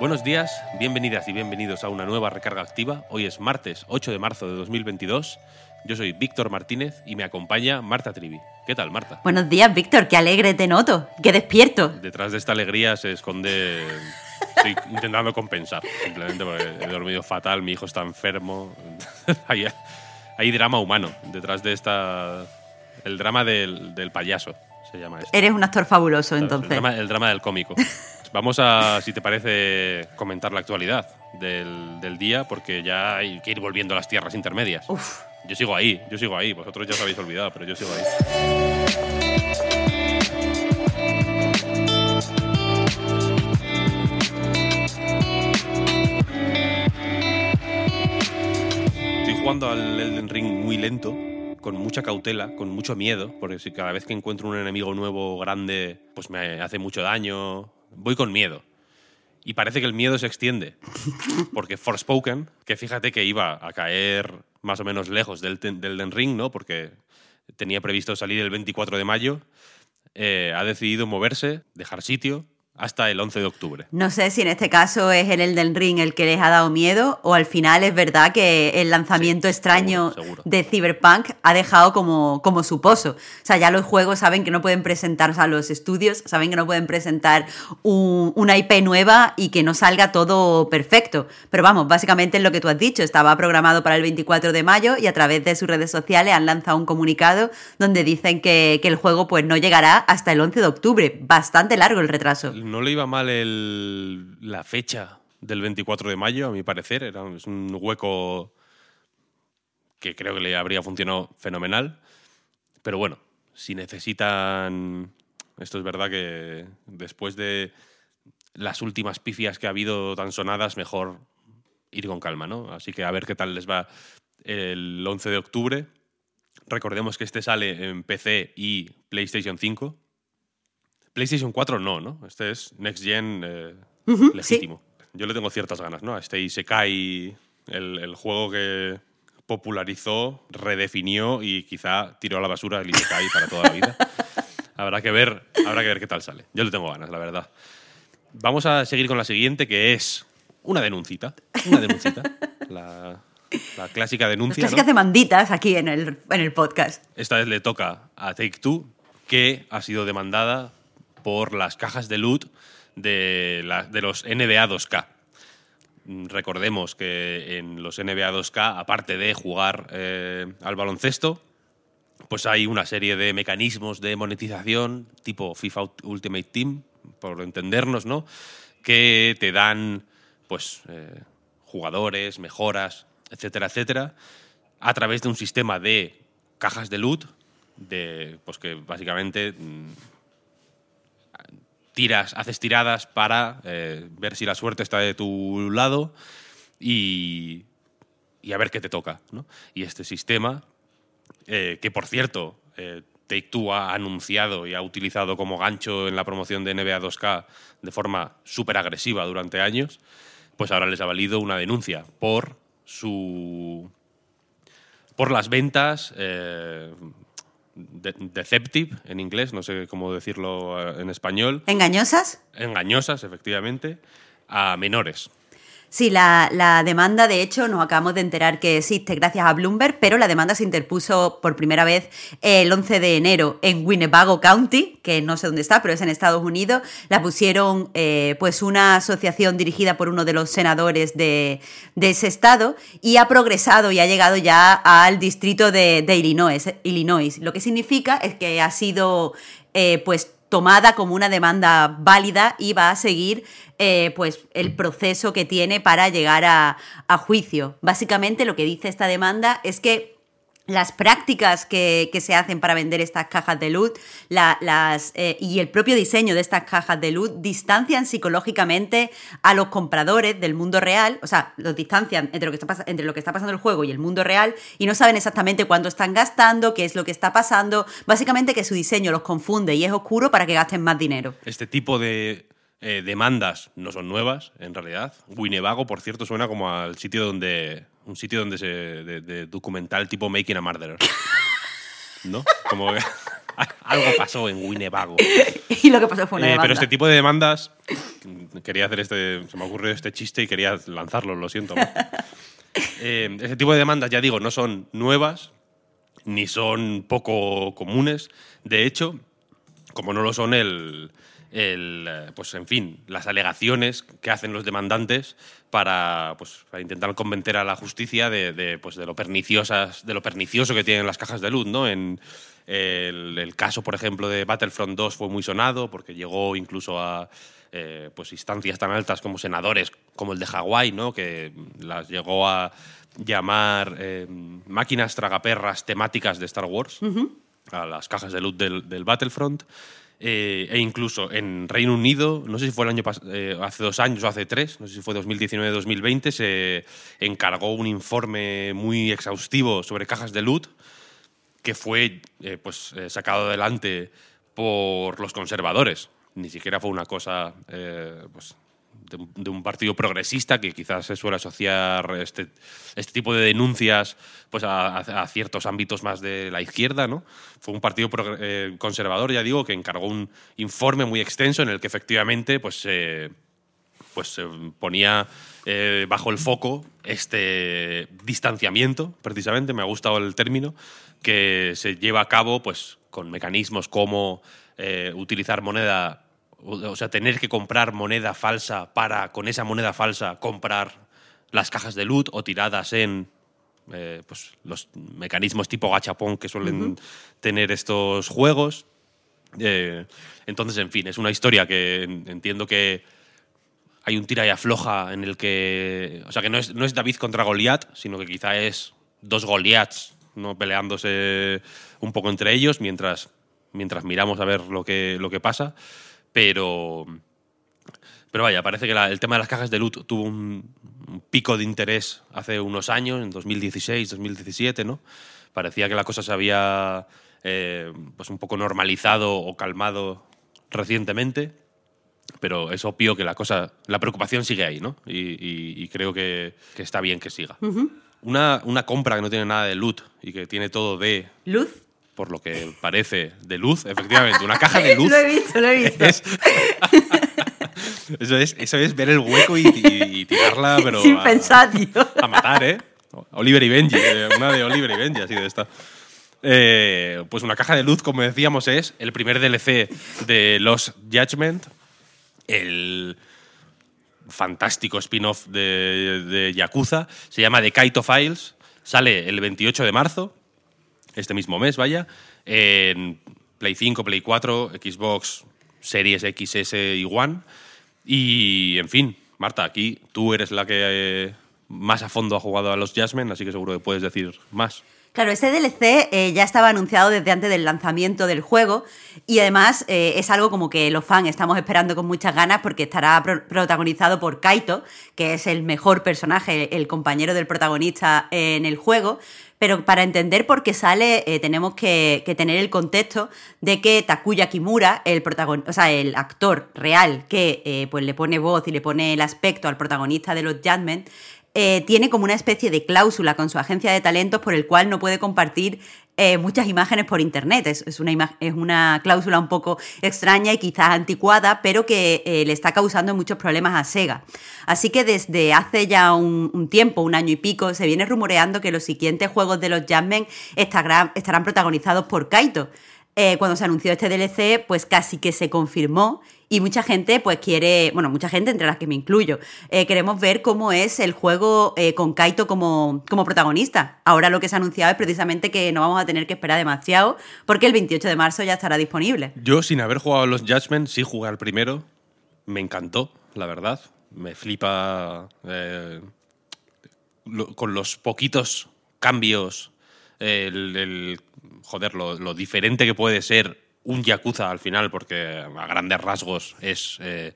Buenos días, bienvenidas y bienvenidos a una nueva recarga activa. Hoy es martes 8 de marzo de 2022. Yo soy Víctor Martínez y me acompaña Marta Trivi. ¿Qué tal, Marta? Buenos días, Víctor, qué alegre te noto, qué despierto. Detrás de esta alegría se esconde... Estoy intentando compensar, simplemente porque he dormido fatal, mi hijo está enfermo. hay, hay drama humano detrás de esta... El drama del, del payaso se llama esto. Eres un actor fabuloso, entonces. El drama, el drama del cómico. Vamos a, si te parece, comentar la actualidad del, del día, porque ya hay que ir volviendo a las tierras intermedias. Uf, Yo sigo ahí, yo sigo ahí. Vosotros ya os habéis olvidado, pero yo sigo ahí. Estoy jugando al Elden Ring muy lento, con mucha cautela, con mucho miedo, porque si cada vez que encuentro un enemigo nuevo grande, pues me hace mucho daño. Voy con miedo. Y parece que el miedo se extiende. Porque Forspoken, que fíjate que iba a caer más o menos lejos del, del Ring, ¿no? Porque tenía previsto salir el 24 de mayo, eh, ha decidido moverse, dejar sitio, hasta el 11 de octubre. no sé si en este caso es el Elden Ring el que les ha dado miedo o al final es verdad que el lanzamiento Sí, extraño seguro, seguro. de Cyberpunk ha dejado como, como su pozo. O sea, ya los juegos saben que no pueden presentar, o sea, los estudios saben que no pueden presentar un- una IP nueva y que no salga todo perfecto. Pero vamos, básicamente es lo que tú has dicho, estaba programado para el 24 de mayo y a través de sus redes sociales han lanzado un comunicado donde dicen que, que el juego pues no llegará hasta el 11 de octubre. Bastante largo el retraso. No le iba mal el- la fecha del 24 de mayo, a mi parecer. Era, es un hueco que creo que le habría funcionado fenomenal. Pero bueno, si necesitan... Esto es verdad que después de las últimas pifias que ha habido tan sonadas, mejor ir con calma, ¿no? Así que a ver qué tal les va el 11 de octubre. Recordemos que este sale en PC y PlayStation 5. PlayStation 4 no, ¿no? Este es Next Gen eh, legítimo. Yo le tengo ciertas ganas, ¿no? A este Isekai, el, el juego que popularizó, redefinió y quizá tiró a la basura el Isekai para toda la vida. habrá, que ver, habrá que ver qué tal sale. Yo le tengo ganas, la verdad. Vamos a seguir con la siguiente, que es una denuncita. Una denuncita. la, la clásica Las denuncia. ¿no? clásicas demanditas aquí en el, en el podcast. Esta vez le toca a Take Two, que ha sido demandada por las cajas de loot de, los NBA 2K. Mm, Recordemos que en los NBA 2K, aparte de jugar eh, al baloncesto, pues hay una serie de mecanismos de monetización tipo FIFA Ultimate Team, por entendernos, ¿no? Que te dan, pues, eh, jugadores, mejoras, etcétera, etcétera, a través de un sistema de cajas de loot, de, pues que básicamente mm, tiras, haces tiradas para eh, ver si la suerte está de tu lado y, y a ver qué te toca, ¿no? Y este sistema eh, que por cierto, eh, Take ha anunciado y ha utilizado como gancho en la promoción de NBA 2K de forma súper agresiva durante años, pues ahora les ha valido una denuncia por su. por las ventas. eh, de- deceptive en inglés, no sé cómo decirlo eh, en español, ¿Engañosas? engañosas, efectivamente, a menores. Sí, la, la demanda, de hecho, nos acabamos de enterar que existe gracias a Bloomberg, pero la demanda se interpuso por primera vez el 11 de enero en Winnebago County, que no sé dónde está, pero es en Estados Unidos. La pusieron eh, pues una asociación dirigida por uno de los senadores de, de ese estado y ha progresado y ha llegado ya al distrito de, de Illinois, Illinois. Lo que significa es que ha sido eh, pues tomada como una demanda válida y va a seguir eh, pues el proceso que tiene para llegar a, a juicio. Básicamente lo que dice esta demanda es que las prácticas que, se hacen para vender estas cajas de luz las, eh, y el propio diseño de estas cajas de luz distancian psicológicamente a los compradores del mundo real, o sea, los distancian entre lo, que está, entre lo que está pasando el juego y el mundo real y no saben exactamente cuánto están gastando, qué es lo que está pasando, básicamente que su diseño los confunde y es oscuro para que gasten más dinero. Este tipo de eh, demandas no son nuevas, en realidad. Winnebago, por cierto, suena como al sitio donde un sitio donde se. de, documental tipo Making a Murderer. ¿No? Como que algo pasó en Winnebago. y lo que pasó fue una eh, Pero este tipo de demandas. Quería hacer este. Se me ocurrió este chiste y quería lanzarlo, lo siento. eh, este tipo de demandas, ya digo, no son nuevas ni son poco comunes. De hecho, como no lo son el el, eh, pues en fin, las alegaciones que hacen los demandantes para, pues, para intentar convencer a la justicia de, pues, de, lo perniciosas, de lo pernicioso que tienen las cajas de luz. ¿no? En el, caso, por ejemplo, de Battlefront 2 fue muy sonado porque llegó incluso a eh, pues, instancias tan altas como senadores, como el de Hawái, ¿no? que las llegó a llamar eh, máquinas tragaperras temáticas de Star Wars, a las cajas de luz del, del Battlefront. Eh, e incluso en Reino Unido, no sé si fue el año eh, hace dos años o hace tres, no sé si fue 2019-2020, se encargó un informe muy exhaustivo sobre cajas de loot que fue eh, pues, sacado adelante por los conservadores. Ni siquiera fue una cosa pues, de, un partido progresista que quizás se suele asociar este, este tipo de denuncias pues a, ciertos ámbitos más de la izquierda. ¿no? Fue un partido eh, conservador, ya digo, que encargó un informe muy extenso en el que efectivamente pues, pues se ponía eh, bajo el foco este distanciamiento, precisamente, me ha gustado el término, que se lleva a cabo pues, con mecanismos como eh, utilizar moneda o sea, tener que comprar moneda falsa para, con esa moneda falsa, comprar las cajas de loot o tiradas en eh, pues, los mecanismos tipo gachapón que suelen tener estos juegos. Eh, entonces, en fin, es una historia que entiendo que hay un tira y afloja en el que. O sea, que no es, no es David contra Goliat, sino que quizá es dos Goliaths ¿no? peleándose un poco entre ellos mientras, mientras miramos a ver lo que, lo que pasa. Pero, pero vaya, parece que el tema de las cajas de loot tuvo un, pico de interés hace unos años, en 2016, 2017, ¿no? Parecía que la cosa se había eh, pues un poco normalizado o calmado recientemente, pero es obvio que la cosa, la preocupación sigue ahí, ¿no? Y, creo que, está bien que siga. una, una compra que no tiene nada de loot y que tiene todo de... ¿Luz? Por lo que parece, de luz, efectivamente, una caja de luz. lo he visto, lo he visto. eso, es, eso es ver el hueco y, tirarla, pero. Sin a, pensar, tío. A matar, ¿eh? Oliver y Benji, eh, una de Oliver y Benji, así de esta. Eh, pues una caja de luz, como decíamos, es el primer DLC de Los Judgment, el fantástico spin-off de, de Yakuza. Se llama The Kaito Files. Sale el 28 de marzo este mismo mes, vaya, en Play 5, Play 4, Xbox Series XS y One. Y, en fin, Marta, aquí tú eres la que eh, más a fondo ha jugado a los Jasmine, así que seguro que puedes decir más. Claro, este DLC eh, ya estaba anunciado desde antes del lanzamiento del juego y además eh, es algo como que los fans estamos esperando con muchas ganas porque estará protagonizado por Kaito, que es el mejor personaje, el compañero del protagonista en el juego. Pero para entender por qué sale, eh, tenemos que, tener el contexto de que Takuya Kimura, el, o sea, el actor real que pues le pone voz y le pone el aspecto al protagonista de los Judgment, eh, tiene como una especie de cláusula con su agencia de talentos por el cual no puede compartir eh, muchas imágenes por internet. Es, una es, una cláusula un poco extraña y quizás anticuada, pero que eh, le está causando muchos problemas a Sega. Así que desde hace ya un, tiempo, un año y pico, se viene rumoreando que los siguientes juegos de los Jammen estarán protagonizados por Kaito. Cuando se anunció este DLC, pues casi que se confirmó y mucha gente pues quiere, bueno, mucha gente entre las que me incluyo, eh, queremos ver cómo es el juego eh, con Kaito como, como protagonista. Ahora lo que se ha anunciado es precisamente que no vamos a tener que esperar demasiado porque el 28 de marzo ya estará disponible. Yo sin haber jugado los Judgment, sí jugué al primero, me encantó, la verdad, me flipa eh, con los poquitos cambios el- joder, lo, lo diferente que puede ser un Yakuza al final, porque a grandes rasgos es eh,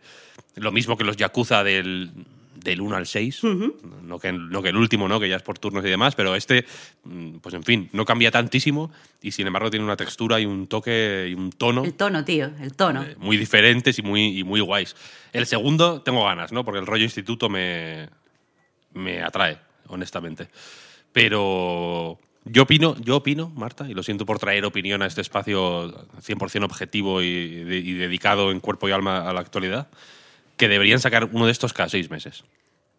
lo mismo que los Yakuza del, del 1 al 6, no, que, no que el último, ¿no? que ya es por turnos y demás, pero este, mm, pues en fin, no cambia tantísimo y sin embargo tiene una textura y un toque y un tono El tono, tío, el tono. eh, muy diferentes y muy, y muy guays. El segundo tengo ganas, ¿no? Porque el rollo instituto me, me atrae, honestamente. Pero yo opino, yo opino, Marta, y lo siento por traer opinión a este espacio 100% objetivo y, de- y dedicado en cuerpo y alma a la actualidad, que deberían sacar uno de estos cada seis meses.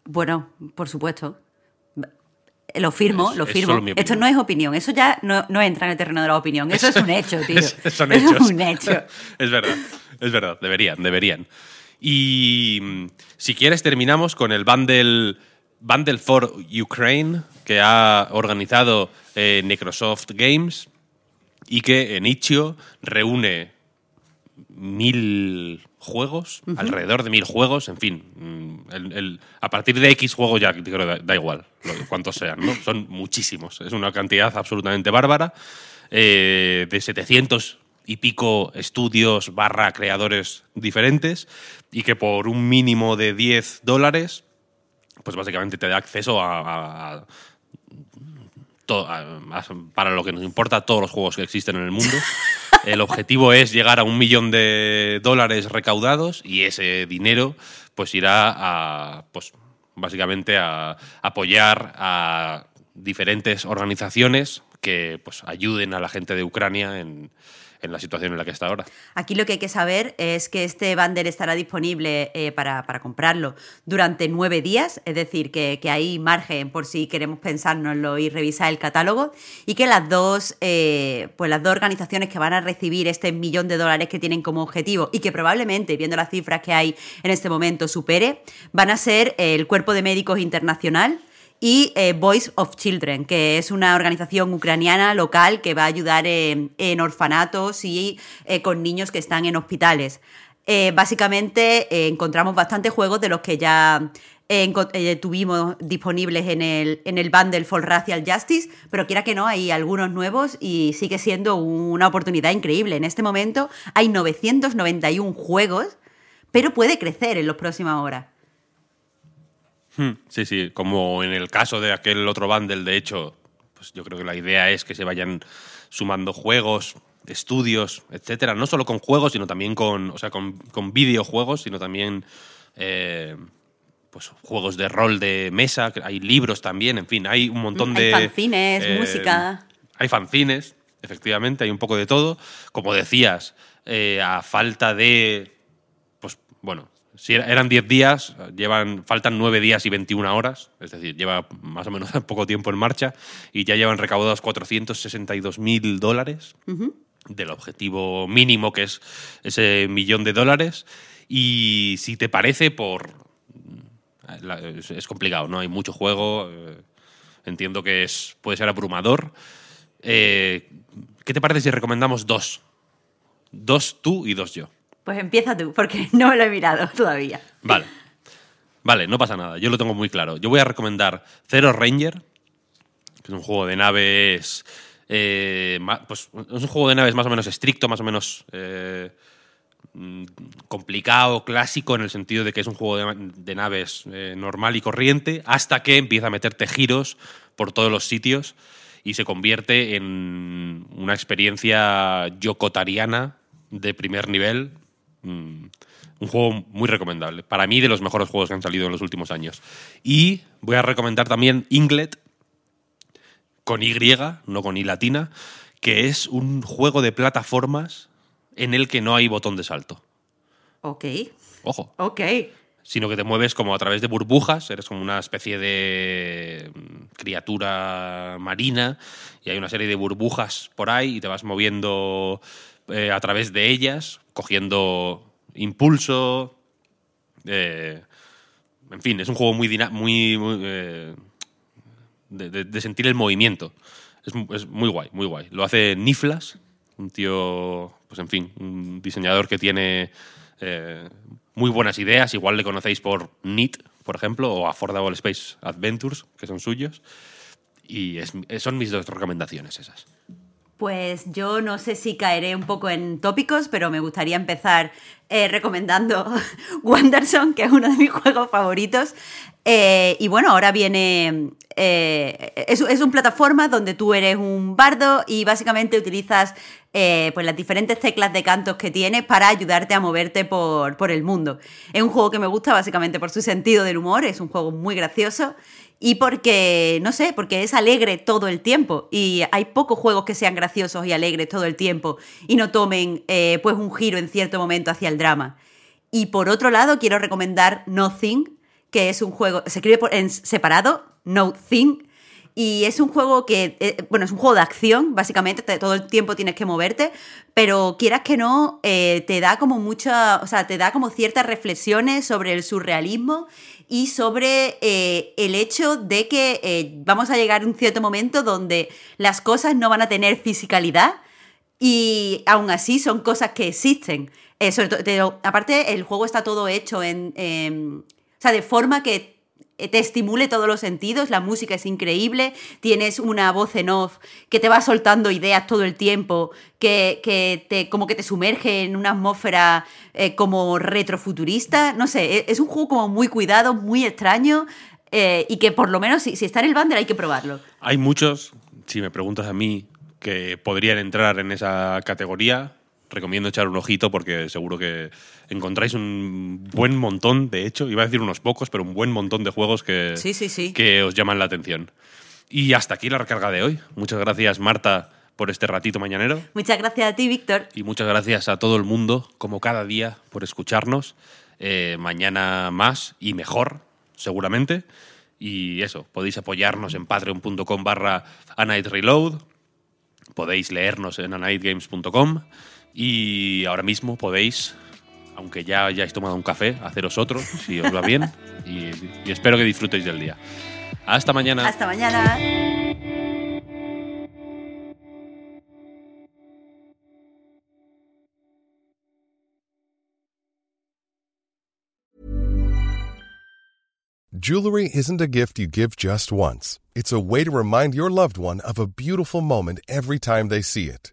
Bueno, por supuesto. Lo firmo, Es- lo firmo. Esto no es opinión, eso ya no, no entra en el terreno de la opinión, eso es un hecho, tío. Es- son Eso hechos. es un hecho. es verdad, es verdad, deberían, deberían. Y mm, si quieres terminamos con el bundle, bundle for Ukraine que ha organizado eh, Microsoft Games y que en Itch.io reúne mil juegos, alrededor de mil juegos, en fin. mm, el- el- a partir de X juegos ya creo da, da igual cuántos sean, ¿no? Son muchísimos. Es una cantidad absolutamente bárbara. eh, de 700 y pico estudios barra creadores diferentes y que por un mínimo de 10 dólares, pues básicamente te da acceso a, a- para lo que nos importa, todos los juegos que existen en el mundo. El objetivo es llegar a un millón de dólares recaudados y ese dinero pues irá a, pues básicamente a apoyar a diferentes organizaciones que pues ayuden a la gente de Ucrania en, en la situación en la que está ahora. Aquí lo que hay que saber es que este bundle estará disponible eh, para, para comprarlo durante nueve días, es decir, que, que hay margen por si queremos pensárnoslo y revisar el catálogo, y que las dos, eh, pues las dos organizaciones que van a recibir este millón de dólares que tienen como objetivo y que probablemente, viendo las cifras que hay en este momento, supere, van a ser el Cuerpo de Médicos Internacional, y eh, Voice of Children, que es una organización ucraniana local que va a ayudar en, orfanatos y eh, con niños que están en hospitales. Eh, básicamente encontramos bastantes juegos de los que ya tuvimos disponibles en el, en el bundle for Racial Justice, pero quiera que no, hay algunos nuevos y sigue siendo una oportunidad increíble. En este momento hay 991 juegos, pero puede crecer en las próximas horas. Hmm, Sí, sí, como en el caso de aquel otro bundle, de hecho, pues yo creo que la idea es que se vayan sumando juegos, estudios, etcétera, no solo con juegos, sino también con, o sea, con, con videojuegos, sino también eh, pues juegos de rol de mesa, hay libros también, en fin, hay un montón Hay de fanzines, eh, música. Hay fanzines, efectivamente, hay un poco de todo. Como decías, eh, a falta de pues bueno, si era- eran 10 días, llevan, faltan 9 días y 21 horas, es decir, lleva más o menos poco tiempo en marcha y ya llevan recaudados 462 mil dólares del objetivo mínimo que es ese millón de dólares. Y si te parece, por. es, es complicado, ¿no? Hay mucho juego. eh, entiendo que es, puede ser abrumador. Eh, ¿Qué te parece si recomendamos dos? Dos tú y dos yo. Pues empieza tú, porque no lo he mirado todavía. Vale. Vale, no pasa nada. Yo lo tengo muy claro. Yo voy a recomendar Zero Ranger, que es un juego de naves. eh, pues es un juego de naves más o menos estricto, más o menos eh, mm, complicado, clásico, en el sentido de que es un juego de, naves eh, normal y corriente, hasta que empieza a meterte giros por todos los sitios y se convierte en una experiencia yokotariana de primer nivel. Mm, un juego muy recomendable. Para mí, de los mejores juegos que han salido en los últimos años. Y voy a recomendar también Inglet, con Y, no con I latina, que es un juego de plataformas en el que no hay botón de salto. Ok, Ojo. ok. Sino que te mueves como a través de burbujas, eres como una especie de mm, criatura marina y hay una serie de burbujas por ahí y te vas moviendo eh, a través de ellas, cogiendo impulso. eh, en fin, es un juego muy, muy, muy, eh, de, sentir el movimiento. Es, mu- es muy guay, muy guay. Lo hace Niflas, un tío, pues en fin, un diseñador que tiene eh, muy buenas ideas. Igual le conocéis por NIT, por ejemplo, o Affordable Space Adventures, que son suyos. Y son mis dos recomendaciones esas. Pues yo no sé si caeré un poco en tópicos, pero me gustaría empezar eh, recomendando Wanderson, que es uno de mis juegos favoritos. Eh, y bueno, ahora viene. eh, es, es un plataforma donde tú eres un bardo y básicamente utilizas eh, pues las diferentes teclas de cantos que tienes para ayudarte a moverte por, por el mundo. Es un juego que me gusta básicamente por su sentido del humor, es un juego muy gracioso y porque, no sé, porque es alegre todo el tiempo. Y hay pocos juegos que sean graciosos y alegres todo el tiempo y no tomen pues un giro en cierto momento hacia el drama. Y por otro lado, quiero recomendar Nothing, que es un juego, se escribe en separado, No Thing, y es un juego que, eh, bueno, es un juego de acción, básicamente, te- todo el tiempo tienes que moverte, pero quieras que no, eh, te da como mucha, o sea, te da como ciertas reflexiones sobre el surrealismo y sobre eh, el hecho de que vamos a llegar a un cierto momento donde las cosas no van a tener fisicalidad y aún así son cosas que existen. Sobre todo, te- aparte, el juego está todo hecho en, o sea, de forma que te estimule todos los sentidos, la música es increíble, tienes una voz en off que te va soltando ideas todo el tiempo, que, que te, como que te sumerge en una atmósfera eh, como retrofuturista, no sé, e- es un juego como muy cuidado, muy extraño eh, y que por lo menos si, si está en el bundle hay que probarlo. Hay muchos, si me preguntas a mí, que podrían entrar en esa categoría. Recomiendo echar un ojito porque seguro que encontráis un buen montón, de hecho, iba a decir unos pocos, pero un buen montón de juegos que, Sí, sí, sí. que os llaman la atención. Y hasta aquí la recarga de hoy. Muchas gracias, Marta, por este ratito mañanero. Muchas gracias a ti, Víctor. Y muchas gracias a todo el mundo, como cada día, por escucharnos. Eh, mañana más y mejor, seguramente. Y eso, podéis apoyarnos en patreon.com barra Reload. Podéis leernos en anightgames.com. Y ahora mismo podéis, aunque ya hayáis tomado un café, haceros otro, si os va bien. Y, y espero que disfrutéis del día. Hasta mañana. Hasta mañana. Jewelry isn't a gift you give just once. It's a way to remind your loved one of a beautiful moment every time they see it.